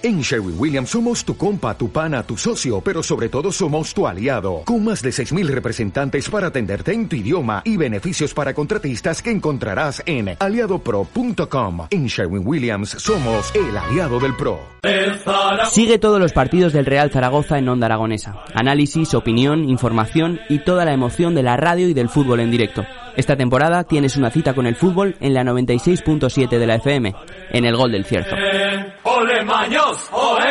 En Sherwin Williams somos tu compa, tu pana, tu socio, pero sobre todo somos tu aliado, con más de 6.000 representantes para atenderte en tu idioma y beneficios para contratistas que encontrarás en aliadopro.com. En Sherwin Williams somos el aliado del PRO. Sigue todos los partidos del Real Zaragoza en Onda Aragonesa. Análisis, opinión, información y toda la emoción de la radio y del fútbol en directo. Esta temporada tienes una cita con el fútbol en la 96.7 de la FM, en el Gol del Cierzo. ¡Ole Maños! ¡Oe!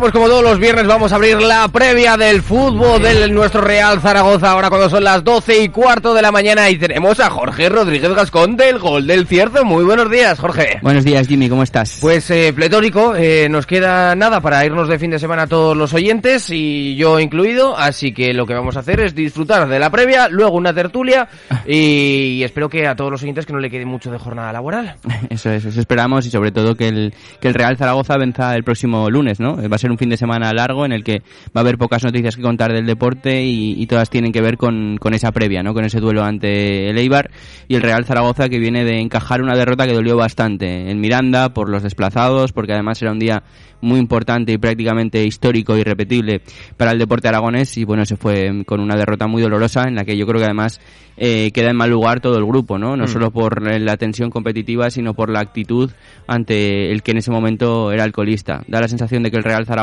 Pues como todos los viernes vamos a abrir la previa del fútbol de nuestro Real Zaragoza, ahora cuando son las 12 y cuarto de la mañana y tenemos a Jorge Rodríguez Gascón del Gol del Cierzo. Muy buenos días, Jorge. Buenos días, Jimmy, ¿cómo estás? Pues eh, pletórico, eh, nos queda nada para irnos de fin de semana todos los oyentes y yo incluido, así que lo que vamos a hacer es disfrutar de la previa, luego una tertulia y espero que a todos los oyentes que no le quede mucho de jornada laboral. Eso es, eso esperamos y sobre todo que el, que el Real Zaragoza venza el próximo lunes, ¿no? Va a ser un fin de semana largo en el que va a haber pocas noticias que contar del deporte y, y todas tienen que ver con, con, esa previa, ¿no? Con ese duelo ante el Eibar y el Real Zaragoza que viene de encajar una derrota que dolió bastante en Miranda por los desplazados, porque además era un día muy importante y prácticamente histórico y repetible para el deporte aragonés y bueno, se fue con una derrota muy dolorosa en la que yo creo que además eh, queda en mal lugar todo el grupo, ¿no? No mm. solo por la tensión competitiva, sino por la actitud ante el que en ese momento era alcoholista. Da la sensación de que el Real Zaragoza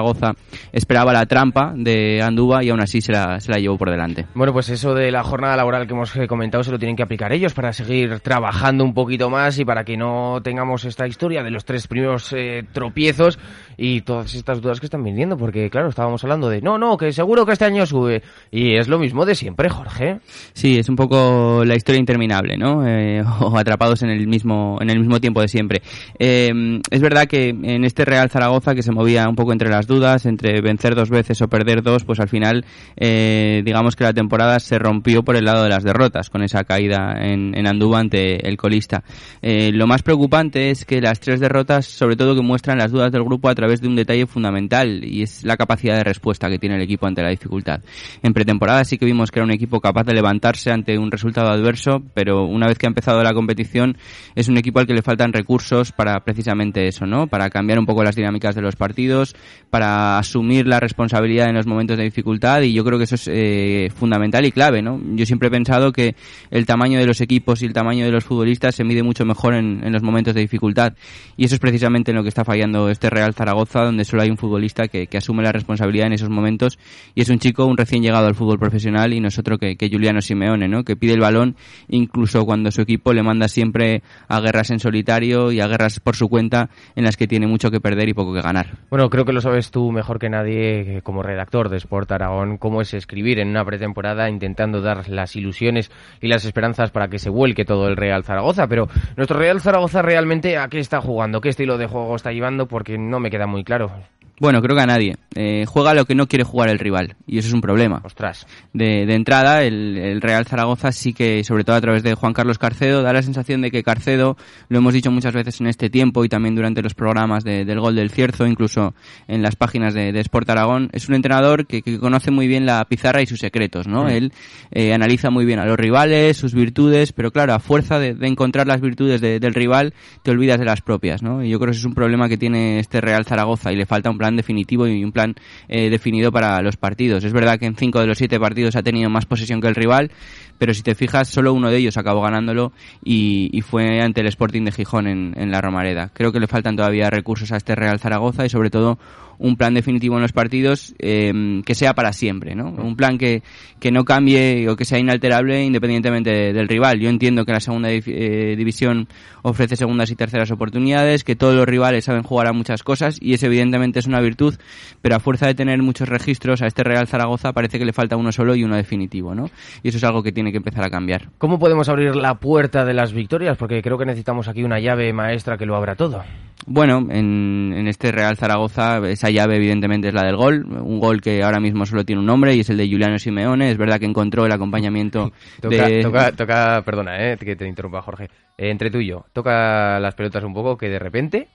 esperaba la trampa de Andúba y aún así se la, se la llevó por delante. Bueno, pues eso de la jornada laboral que hemos eh, comentado se lo tienen que aplicar ellos para seguir trabajando un poquito más y para que no tengamos esta historia de los tres primeros eh, tropiezos y todas estas dudas que están viniendo, porque claro, estábamos hablando de, no, no, que seguro que este año sube. Y es lo mismo de siempre, Jorge. Sí, es un poco la historia interminable, ¿no? Eh, o atrapados en el mismo, en el mismo tiempo de siempre. Eh, es verdad que en este Real Zaragoza, que se movía un poco entre las dudas, entre vencer dos veces o perder dos, pues al final, eh, digamos que la temporada se rompió por el lado de las derrotas, con esa caída en, en Andúba ante el colista. Eh, lo más preocupante es que las tres derrotas, sobre todo que muestran las dudas del grupo a través través de un detalle fundamental y es la capacidad de respuesta que tiene el equipo ante la dificultad. En pretemporada sí que vimos que era un equipo capaz de levantarse ante un resultado adverso, pero una vez que ha empezado la competición es un equipo al que le faltan recursos para precisamente eso, ¿no? Para cambiar un poco las dinámicas de los partidos, para asumir la responsabilidad en los momentos de dificultad y yo creo que eso es eh, fundamental y clave, ¿no? Yo siempre he pensado que el tamaño de los equipos y el tamaño de los futbolistas se mide mucho mejor en, en los momentos de dificultad y eso es precisamente en lo que está fallando este Real Zaragoza donde solo hay un futbolista que, asume la responsabilidad en esos momentos y es un chico, un recién llegado al fútbol profesional y no es otro que, que Juliano Simeone, ¿no? que pide el balón incluso cuando su equipo le manda siempre a guerras en solitario y a guerras por su cuenta en las que tiene mucho que perder y poco que ganar. Bueno, creo que lo sabes tú mejor que nadie como redactor de Sport Aragón, cómo es escribir en una pretemporada intentando dar las ilusiones y las esperanzas para que se vuelque todo el Real Zaragoza, pero nuestro Real Zaragoza realmente a qué está jugando, qué estilo de juego está llevando, porque no me queda muy claro. Bueno, creo que a nadie. Eh, juega lo que no quiere jugar el rival y eso es un problema. Ostras. De, de entrada, el, el, Real Zaragoza sí que, sobre todo a través de Juan Carlos Carcedo, da la sensación de que Carcedo, lo hemos dicho muchas veces en este tiempo y también durante los programas de, del Gol del Cierzo, incluso en las páginas de, de Sport Aragón, es un entrenador que, que, conoce muy bien la pizarra y sus secretos, ¿no? Sí. Él eh, analiza muy bien a los rivales, sus virtudes, pero claro, a fuerza de, encontrar las virtudes del rival, te olvidas de las propias, ¿no? Y yo creo que ese es un problema que tiene este Real Zaragoza y le falta un plan definitivo y un plan eh, definido para los partidos. Es verdad que en cinco de los siete partidos ha tenido más posesión que el rival, pero si te fijas, solo uno de ellos acabó ganándolo y, y fue ante el Sporting de Gijón en, en la Romareda. Creo que le faltan todavía recursos a este Real Zaragoza y sobre todo un plan definitivo en los partidos eh, que sea para siempre, ¿no? Un plan que, que no cambie o que sea inalterable independientemente de, del rival. Yo entiendo que la segunda eh, división ofrece segundas y terceras oportunidades, que todos los rivales saben jugar a muchas cosas y eso evidentemente es una virtud, pero a fuerza de tener muchos registros a este Real Zaragoza parece que le falta uno solo y uno definitivo, ¿no? Y eso es algo que tiene que empezar a cambiar. ¿Cómo podemos abrir la puerta de las victorias? Porque creo que necesitamos aquí una llave maestra que lo abra todo. Bueno, en, en, este Real Zaragoza esa llave evidentemente es la del gol, un gol que ahora mismo solo tiene un nombre y es el de Juliano Simeone. Es verdad que encontró el acompañamiento toca, de... Toca, toca, perdona, eh, que te interrumpa Jorge. Eh, entre tú y yo, toca las pelotas un poco que de repente,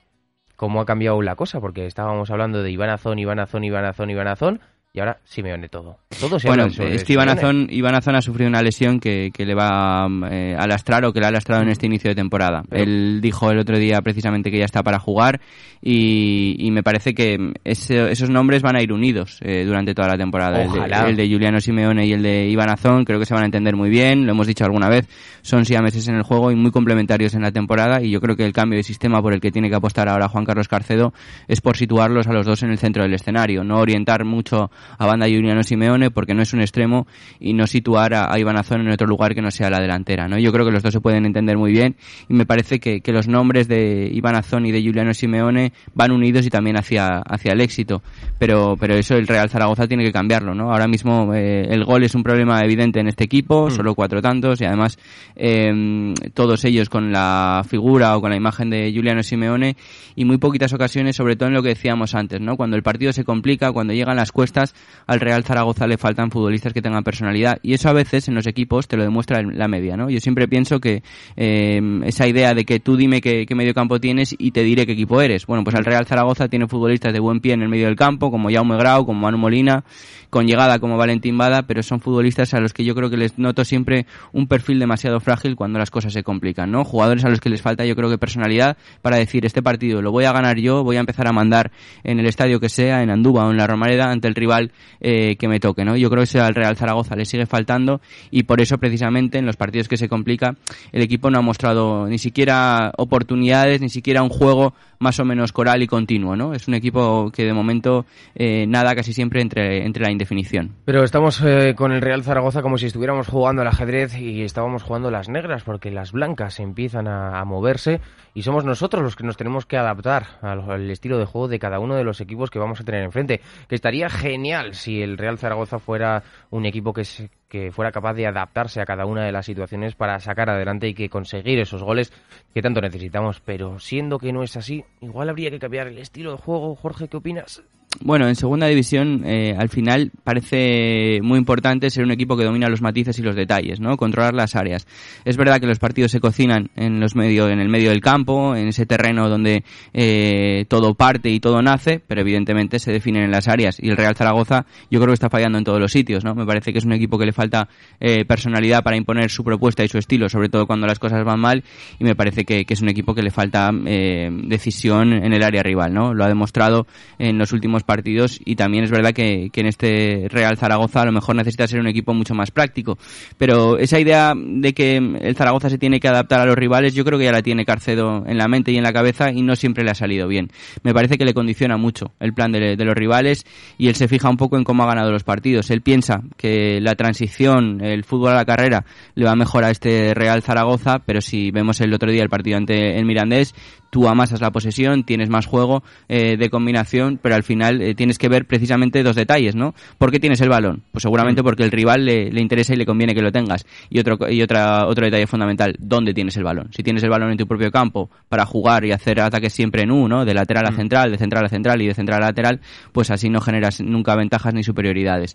¿cómo ha cambiado la cosa? Porque estábamos hablando de Iván Azón, Iván Azón, Iván Azón, Iván Azón y ahora Simeone todo. Todo se bueno, sobre es que Iván Azón, Iván Azón ha sufrido una lesión que, que le va eh, a lastrar o que le ha lastrado en este inicio de temporada. Pero- Él dijo el otro día precisamente que ya está para jugar y, y me parece que ese- esos nombres van a ir unidos eh, durante toda la temporada. El de, el de Juliano Simeone y el de Iván Azón creo que se van a entender muy bien, lo hemos dicho alguna vez, son siameses en el juego y muy complementarios en la temporada y yo creo que el cambio de sistema por el que tiene que apostar ahora Juan Carlos Carcedo es por situarlos a los dos en el centro del escenario, no orientar mucho a banda Juliano Simeone porque no es un extremo y no situar a, a Iván Azón en otro lugar que no sea la delantera, ¿no? Yo creo que los dos se pueden entender muy bien y me parece que, que los nombres de Iván Azón y de Juliano Simeone van unidos y también hacia, hacia el éxito, pero, pero eso el Real Zaragoza tiene que cambiarlo, ¿no? Ahora mismo eh, el gol es un problema evidente en este equipo, solo cuatro tantos y además eh, todos ellos con la figura o con la imagen de Juliano Simeone y muy poquitas ocasiones, sobre todo en lo que decíamos antes, ¿no? Cuando el partido se complica, cuando llegan las cuestas, al Real Zaragoza le faltan futbolistas que tengan personalidad y eso a veces en los equipos te lo demuestra la media, ¿no? Yo siempre pienso que eh, esa idea de que tú dime qué, medio campo tienes y te diré qué equipo eres. Bueno, pues el Real Zaragoza tiene futbolistas de buen pie en el medio del campo, como Jaume Grau, como Manu Molina, con llegada como Valentín Bada, pero son futbolistas a los que yo creo que les noto siempre un perfil demasiado frágil cuando las cosas se complican, ¿no? Jugadores a los que les falta yo creo que personalidad para decir este partido lo voy a ganar yo, voy a empezar a mandar en el estadio que sea, en Andúba o en la Romareda ante el rival eh, que me toque, ¿no? Yo creo que eso al Real Zaragoza le sigue faltando y por eso precisamente en los partidos que se complica el equipo no ha mostrado ni siquiera oportunidades, ni siquiera un juego más o menos coral y continuo, ¿no? Es un equipo que de momento eh, nada casi siempre entre, entre la indefinición. Pero estamos eh, con el Real Zaragoza como si estuviéramos jugando al ajedrez y estábamos jugando las negras, porque las blancas empiezan a, moverse y somos nosotros los que nos tenemos que adaptar al, al estilo de juego de cada uno de los equipos que vamos a tener enfrente. Que estaría genial si el Real Zaragoza fuera un equipo que, se- que fuera capaz de adaptarse a cada una de las situaciones para sacar adelante y que conseguir esos goles que tanto necesitamos. Pero siendo que no es así, igual habría que cambiar el estilo de juego. Jorge, ¿qué opinas? Bueno, en segunda división, eh, al final parece muy importante ser un equipo que domina los matices y los detalles, ¿no? Controlar las áreas. Es verdad que los partidos se cocinan en los medio, en el medio del campo, en ese terreno donde eh, todo parte y todo nace, pero evidentemente se definen en las áreas. Y el Real Zaragoza, yo creo que está fallando en todos los sitios, ¿no? Me parece que es un equipo que le falta eh, personalidad para imponer su propuesta y su estilo, sobre todo cuando las cosas van mal. Y me parece que, que es un equipo que le falta eh, decisión en el área rival, ¿no? Lo ha demostrado en los últimos partidos y también es verdad que, en este Real Zaragoza a lo mejor necesita ser un equipo mucho más práctico. Pero esa idea de que el Zaragoza se tiene que adaptar a los rivales, yo creo que ya la tiene Carcedo en la mente y en la cabeza y no siempre le ha salido bien. Me parece que le condiciona mucho el plan de, de los rivales y él se fija un poco en cómo ha ganado los partidos. Él piensa que la transición, el fútbol a la carrera, le va mejor a este Real Zaragoza, pero si vemos el otro día el partido ante el Mirandés, tú amasas la posesión, tienes más juego eh, de combinación, pero al final eh, tienes que ver precisamente dos detalles, ¿no? ¿Por qué tienes el balón? Pues seguramente porque el rival le, le interesa y le conviene que lo tengas. Y otro y otra otro detalle fundamental, ¿dónde tienes el balón? Si tienes el balón en tu propio campo para jugar y hacer ataques siempre en U, ¿no? De lateral a central, de central a central y de central a lateral, pues así no generas nunca ventajas ni superioridades.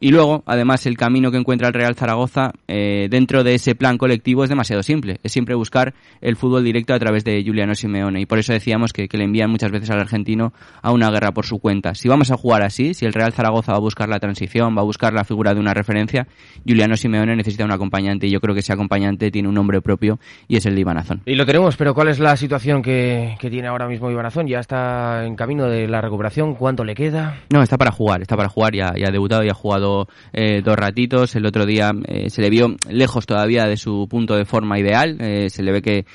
Y luego, además, el camino que encuentra el Real Zaragoza eh, dentro de ese plan colectivo es demasiado simple. Es siempre buscar el fútbol directo a través de Juliano Simeone. Y por eso decíamos que, que le envían muchas veces al argentino a una guerra por su cuenta. Si vamos a jugar así, si el Real Zaragoza va a buscar la transición, va a buscar la figura de una referencia, Juliano Simeone necesita un acompañante y yo creo que ese acompañante tiene un nombre propio y es el de Iván Azón. Y lo tenemos, pero ¿cuál es la situación que, que tiene ahora mismo Iván Azón? ¿Ya está en camino de la recuperación? ¿Cuánto le queda? No, está para jugar, está para jugar, ya, ya ha debutado, ya ha jugado eh, dos ratitos, el otro día eh, se le vio lejos todavía de su punto de forma ideal, eh, se le ve que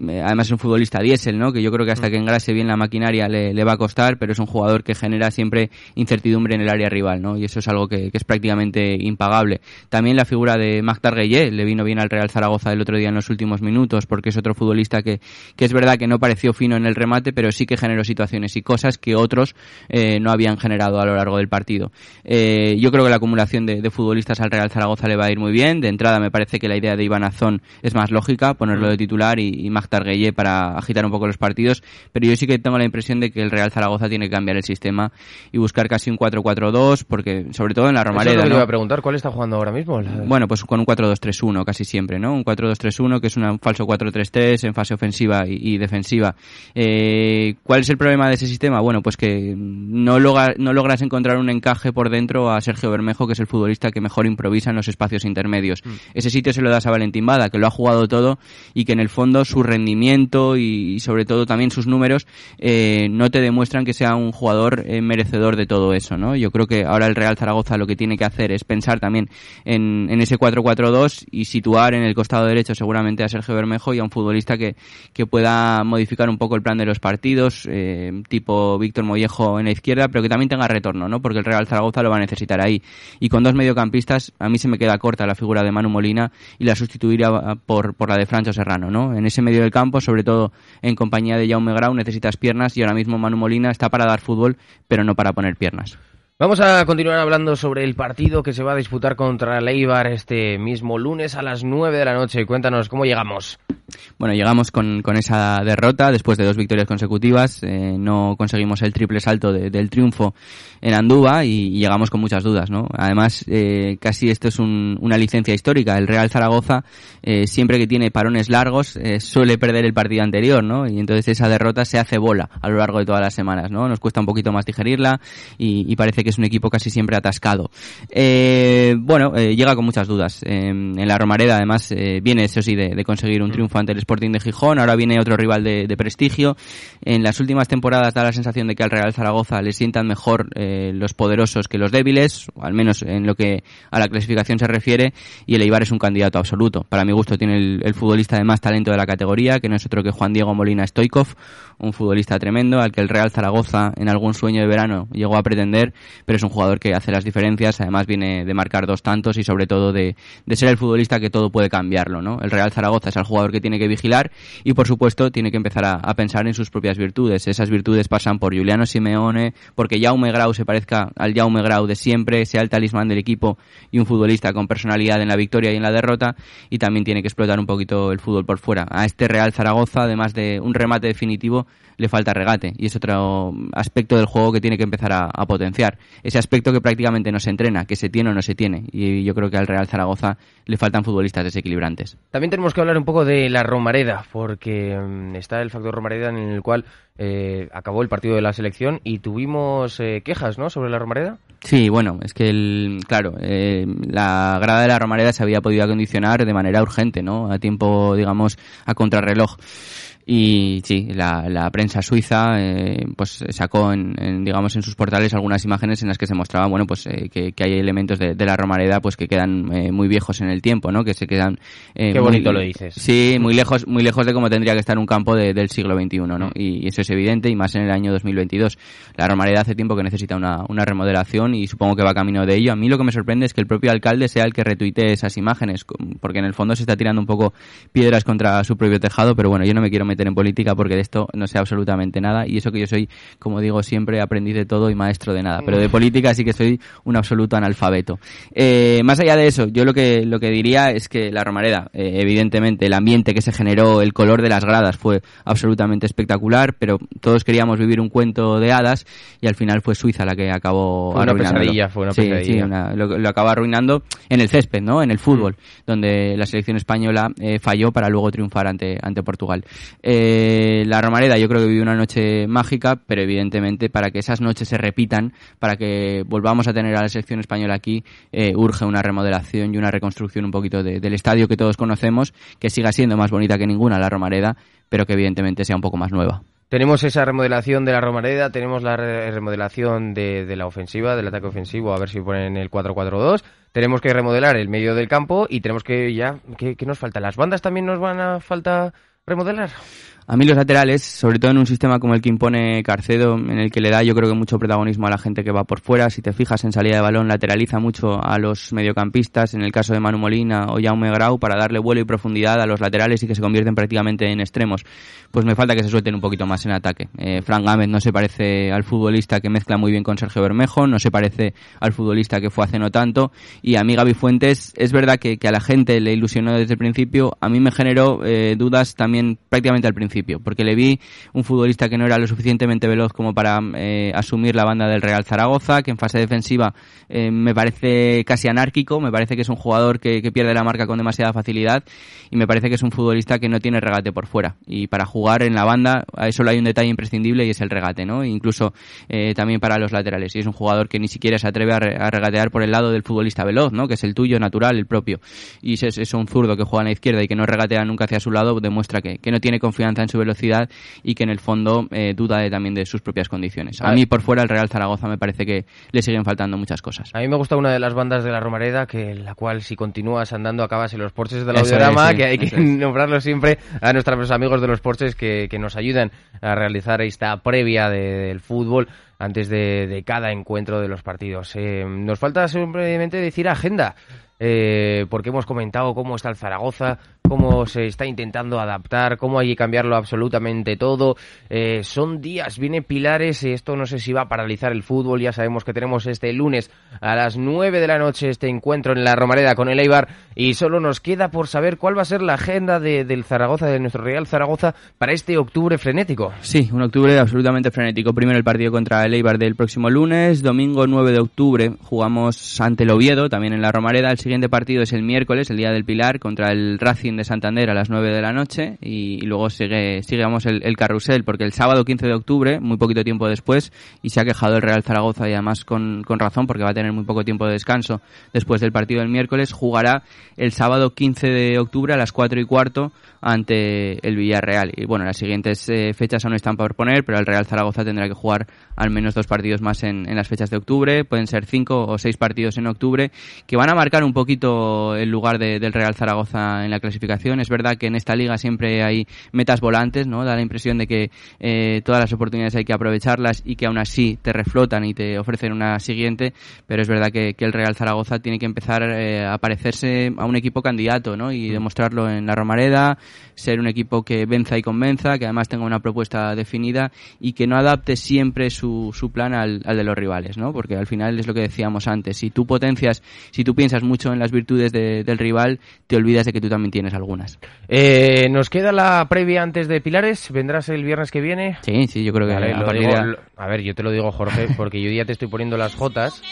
además es un futbolista diésel, ¿no? Que yo creo que hasta que engrase bien la maquinaria le, le va a costar, pero es un jugador que genera siempre incertidumbre en el área rival, ¿no? Y eso es algo que, que es prácticamente impagable. También la figura de Magdar Gueye le vino bien al Real Zaragoza el otro día en los últimos minutos, porque es otro futbolista que, que es verdad que no pareció fino en el remate, pero sí que generó situaciones y cosas que otros eh, no habían generado a lo largo del partido. Eh, yo creo que la acumulación de, de futbolistas al Real Zaragoza le va a ir muy bien. De entrada me parece que la idea de Iván Azón es más lógica, ponerlo de titular y, y Magdar Gueye para agitar un poco los partidos, pero yo sí que tengo la impresión de que el Real Zaragoza tiene que cambiar el sistema y buscar casi un 4-4-2, porque sobre todo en la Romareda. Eso iba a preguntar, ¿cuál está jugando ahora mismo? Bueno, pues con un 4-2-3-1 casi siempre, ¿no? Un 4-2-3-1 que es un falso 4-3-3 en fase ofensiva y, defensiva. Eh, ¿Cuál es el problema de ese sistema? Bueno, pues que no, no logras encontrar un encaje por dentro a Sergio Bermejo, que es el futbolista que mejor improvisa en los espacios intermedios. Mm. Ese sitio se lo das a Valentín Bada, que lo ha jugado todo y que en el fondo su rendimiento y, sobre todo también sus números eh, no te demuestran que sea un jugador eh, merecedor de todo eso, ¿no? Yo creo que ahora el Real Zaragoza lo que tiene que hacer es pensar también en, en ese 4-4-2 y situar en el costado derecho seguramente a Sergio Bermejo y a un futbolista que, que pueda modificar un poco el plan de los partidos, eh, tipo Víctor Mollejo en la izquierda, pero que también tenga retorno, ¿no? Porque el Real Zaragoza lo va a necesitar ahí. Y con dos mediocampistas, a mí se me queda corta la figura de Manu Molina y la sustituiría por, por la de Francho Serrano, ¿no? En ese medio del campo, sobre todo en compañía de Jaume Grau, necesitas piernas y ahora mismo Manu Molina está para dar fútbol, pero no para poner piernas. Vamos a continuar hablando sobre el partido que se va a disputar contra Leibar este mismo lunes a las 9 de la noche. Cuéntanos cómo llegamos. Bueno, llegamos con, con esa derrota después de dos victorias consecutivas. Eh, no conseguimos el triple salto del triunfo en Andúba y, llegamos con muchas dudas, ¿no? Además, eh, casi esto es una licencia histórica. El Real Zaragoza, eh, siempre que tiene parones largos, suele perder el partido anterior, ¿no? Y entonces esa derrota se hace bola a lo largo de todas las semanas, ¿no? Nos cuesta un poquito más digerirla y parece que es un equipo casi siempre atascado. Eh, bueno, eh, llega con muchas dudas. Eh, en la Romareda, además, viene, eso sí, de, conseguir un triunfo ante el Sporting de Gijón. Ahora viene otro rival de, prestigio. En las últimas temporadas da la sensación de que al Real Zaragoza le sientan mejor los poderosos que los débiles, al menos en lo que a la clasificación se refiere. Y el Eibar es un candidato absoluto. Para mi gusto, tiene el, el futbolista de más talento de la categoría, que no es otro que Juan Diego Molina Stoikov, un futbolista tremendo al que el Real Zaragoza en algún sueño de verano llegó a pretender, pero es un jugador que hace las diferencias, además viene de marcar dos tantos y sobre todo de, ser el futbolista que todo puede cambiarlo, ¿no? El Real Zaragoza es el jugador que tiene que vigilar y por supuesto tiene que empezar a, pensar en sus propias virtudes. Esas virtudes pasan por Juliano Simeone, porque Jaume Grau se parezca al Jaume Grau de siempre, sea el talismán del equipo y un futbolista con personalidad en la victoria y en la derrota y también tiene que explotar un poquito el fútbol por fuera. A este Real Zaragoza, además de un remate definitivo, le falta regate y es otro aspecto del juego que tiene que empezar a, potenciar. Ese aspecto que prácticamente no se entrena, que se tiene o no se tiene. Y yo creo que al Real Zaragoza le faltan futbolistas desequilibrantes. También tenemos que hablar un poco de la Romareda, porque mm, está el factor Romareda en el cual eh, acabó el partido de la selección y tuvimos eh, quejas ¿no? sobre la Romareda. Sí, bueno, es que, el, claro, eh, la grada de la Romareda se había podido acondicionar de manera urgente, ¿no? A tiempo, digamos, a contrarreloj. Y sí, la, la prensa suiza eh, pues sacó en, digamos en sus portales algunas imágenes en las que se mostraba bueno pues eh, que, que, hay elementos de, de, la Romareda pues que quedan eh, muy viejos en el tiempo, ¿no? Que se quedan Qué bonito lo dices. Sí, muy lejos muy lejos de cómo tendría que estar un campo del siglo XXI, ¿no? Y, eso es evidente y más en el año 2022. La Romareda hace tiempo que necesita una, una remodelación y supongo que va camino de ello. A mí lo que me sorprende es que el propio alcalde sea el que retuite esas imágenes, porque en el fondo se está tirando un poco piedras contra su propio tejado, pero bueno, yo no me quiero meter en política porque de esto no sé absolutamente nada y eso que yo soy, como digo siempre, aprendiz de todo y maestro de nada, pero de política sí que soy un absoluto analfabeto. Eh, más allá de eso, yo lo que, lo que diría es que la Romareda, eh, evidentemente, el ambiente que se generó, el color de las gradas fue absolutamente espectacular, pero todos queríamos vivir un cuento de hadas y al final fue Suiza la que acabó fue una pesadilla, fue una pesadilla. Sí, lo, lo, acabó arruinando en el césped, ¿no? En el fútbol, mm. donde la selección española eh, falló para luego triunfar ante, ante Portugal. Eh, la Romareda yo creo que vivió una noche mágica, pero evidentemente para que esas noches se repitan, para que volvamos a tener a la selección española aquí, eh, urge una remodelación y una reconstrucción un poquito del estadio que todos conocemos, que siga siendo más bonita que ninguna la Romareda, pero que evidentemente sea un poco más nueva. Tenemos esa remodelación de la Romareda, tenemos la remodelación de, la ofensiva, del ataque ofensivo, a ver si ponen el 4-4-2. Tenemos que remodelar el medio del campo y tenemos que ya, ¿qué, ¿qué, nos falta? ¿Las bandas también nos van a falta remodelar? A mí los laterales, sobre todo en un sistema como el que impone Carcedo, en el que le da yo creo que mucho protagonismo a la gente que va por fuera, si te fijas en salida de balón, lateraliza mucho a los mediocampistas, en el caso de Manu Molina o Jaume Grau, para darle vuelo y profundidad a los laterales y que se convierten prácticamente en extremos. Pues me falta que se suelten un poquito más en ataque. Eh, Frank Gámez no se parece al futbolista que mezcla muy bien con Sergio Bermejo, no se parece al futbolista que fue hace no tanto, y a mí Gaby Fuentes, es verdad que, a la gente le ilusionó desde el principio, a mí me generó eh, dudas también prácticamente al principio porque le vi un futbolista que no era lo suficientemente veloz como para eh, asumir la banda del Real Zaragoza, que en fase defensiva eh, me parece casi anárquico, me parece que es un jugador que, pierde la marca con demasiada facilidad y me parece que es un futbolista que no tiene regate por fuera. Y para jugar en la banda, a eso hay un detalle imprescindible y es el regate, ¿no? Incluso eh, también para los laterales. Y es un jugador que ni siquiera se atreve a, regatear por el lado del futbolista veloz, ¿no? Que es el tuyo, natural, el propio. Y es, es un zurdo que juega a la izquierda y que no regatea nunca hacia su lado, demuestra que, que no tiene confianza en su velocidad y que en el fondo eh, duda de, también de sus propias condiciones. A, mí por fuera el Real Zaragoza me parece que le siguen faltando muchas cosas. A mí me gusta una de las bandas de la Romareda, que la cual si continúas andando acabas en los porches del audiorama, que hay que nombrarlo siempre a nuestros amigos de los porches que, que nos ayudan a realizar esta previa del fútbol antes de, cada encuentro de los partidos. Eh, nos falta simplemente decir agenda. Eh, porque hemos comentado cómo está el Zaragoza, cómo se está intentando adaptar, cómo hay que cambiarlo absolutamente todo. Eh, son días, viene Pilares, y esto no sé si va a paralizar el fútbol, ya sabemos que tenemos este lunes a las 9 de la noche este encuentro en la Romareda con el Eibar y solo nos queda por saber cuál va a ser la agenda del Zaragoza, de nuestro Real Zaragoza, para este octubre frenético. Sí, un octubre absolutamente frenético. Primero el partido contra el Eibar del próximo lunes, domingo 9 de octubre jugamos ante el Oviedo, también en la Romareda, el siguiente partido es el miércoles, el día del Pilar, contra el Racing de Santander a las 9 de la noche y, luego sigue, sigue el, el, carrusel, porque el sábado 15 de octubre, muy poquito tiempo después, y se ha quejado el Real Zaragoza y además con, con razón, porque va a tener muy poco tiempo de descanso después del partido del miércoles, jugará el sábado 15 de octubre a las 4 y cuarto ante el Villarreal. Y bueno, las siguientes eh, fechas aún están por poner, pero el Real Zaragoza tendrá que jugar al menos dos partidos más en, en, las fechas de octubre. Pueden ser cinco o seis partidos en octubre que van a marcar un poquito el lugar del Real Zaragoza en la clasificación. Es verdad que en esta liga siempre hay metas volantes, ¿no? Da la impresión de que eh, todas las oportunidades hay que aprovecharlas y que aún así te reflotan y te ofrecen una siguiente, pero es verdad que, que el Real Zaragoza tiene que empezar eh, a parecerse a un equipo candidato, ¿no? Y demostrarlo en la Romareda, ser un equipo que venza y convenza, que además tenga una propuesta definida y que no adapte siempre su, su plan al, al, de los rivales, ¿no? Porque al final es lo que decíamos antes, si tú potencias, si tú piensas mucho en las virtudes del rival, te olvidas de que tú también tienes algunas. Eh, nos queda la previa antes de Pilares, ¿vendrás el viernes que viene? Sí, sí, yo creo que a, a ver, yo te lo digo Jorge, porque yo ya te estoy poniendo las jotas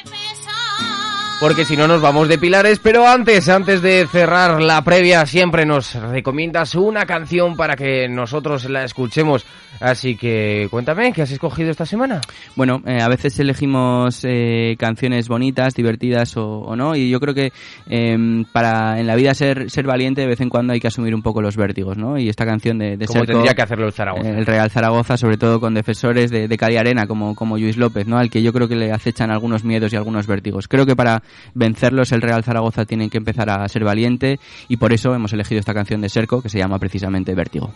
porque si no nos vamos de pilares. Pero antes, antes de cerrar la previa, siempre nos recomiendas una canción para que nosotros la escuchemos. Así que cuéntame, ¿qué has escogido esta semana? Bueno, eh, a veces elegimos eh, canciones bonitas, divertidas o, no, y yo creo que em, para en la vida ser, ser valiente de vez en cuando hay que asumir un poco los vértigos, ¿no? Y esta canción de, de Como tendría que hacerlo el Zaragoza. el Real Zaragoza, sobre todo con defensores de, de Cali Arena como, como Luis López, ¿no? Al que yo creo que le acechan algunos miedos y algunos vértigos. Creo que para vencerlos el Real Zaragoza tiene que empezar a ser valiente y por eso hemos elegido esta canción de Serco que se llama precisamente Vértigo.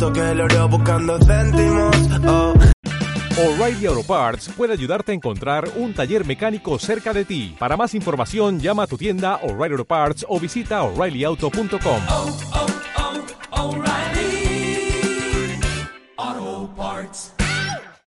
Toque el oro buscando céntimos. Oh. O'Reilly Auto Parts puede ayudarte a encontrar un taller mecánico cerca de ti. Para más información, llama a tu tienda O'Reilly Auto Parts o visita oreillyauto.com.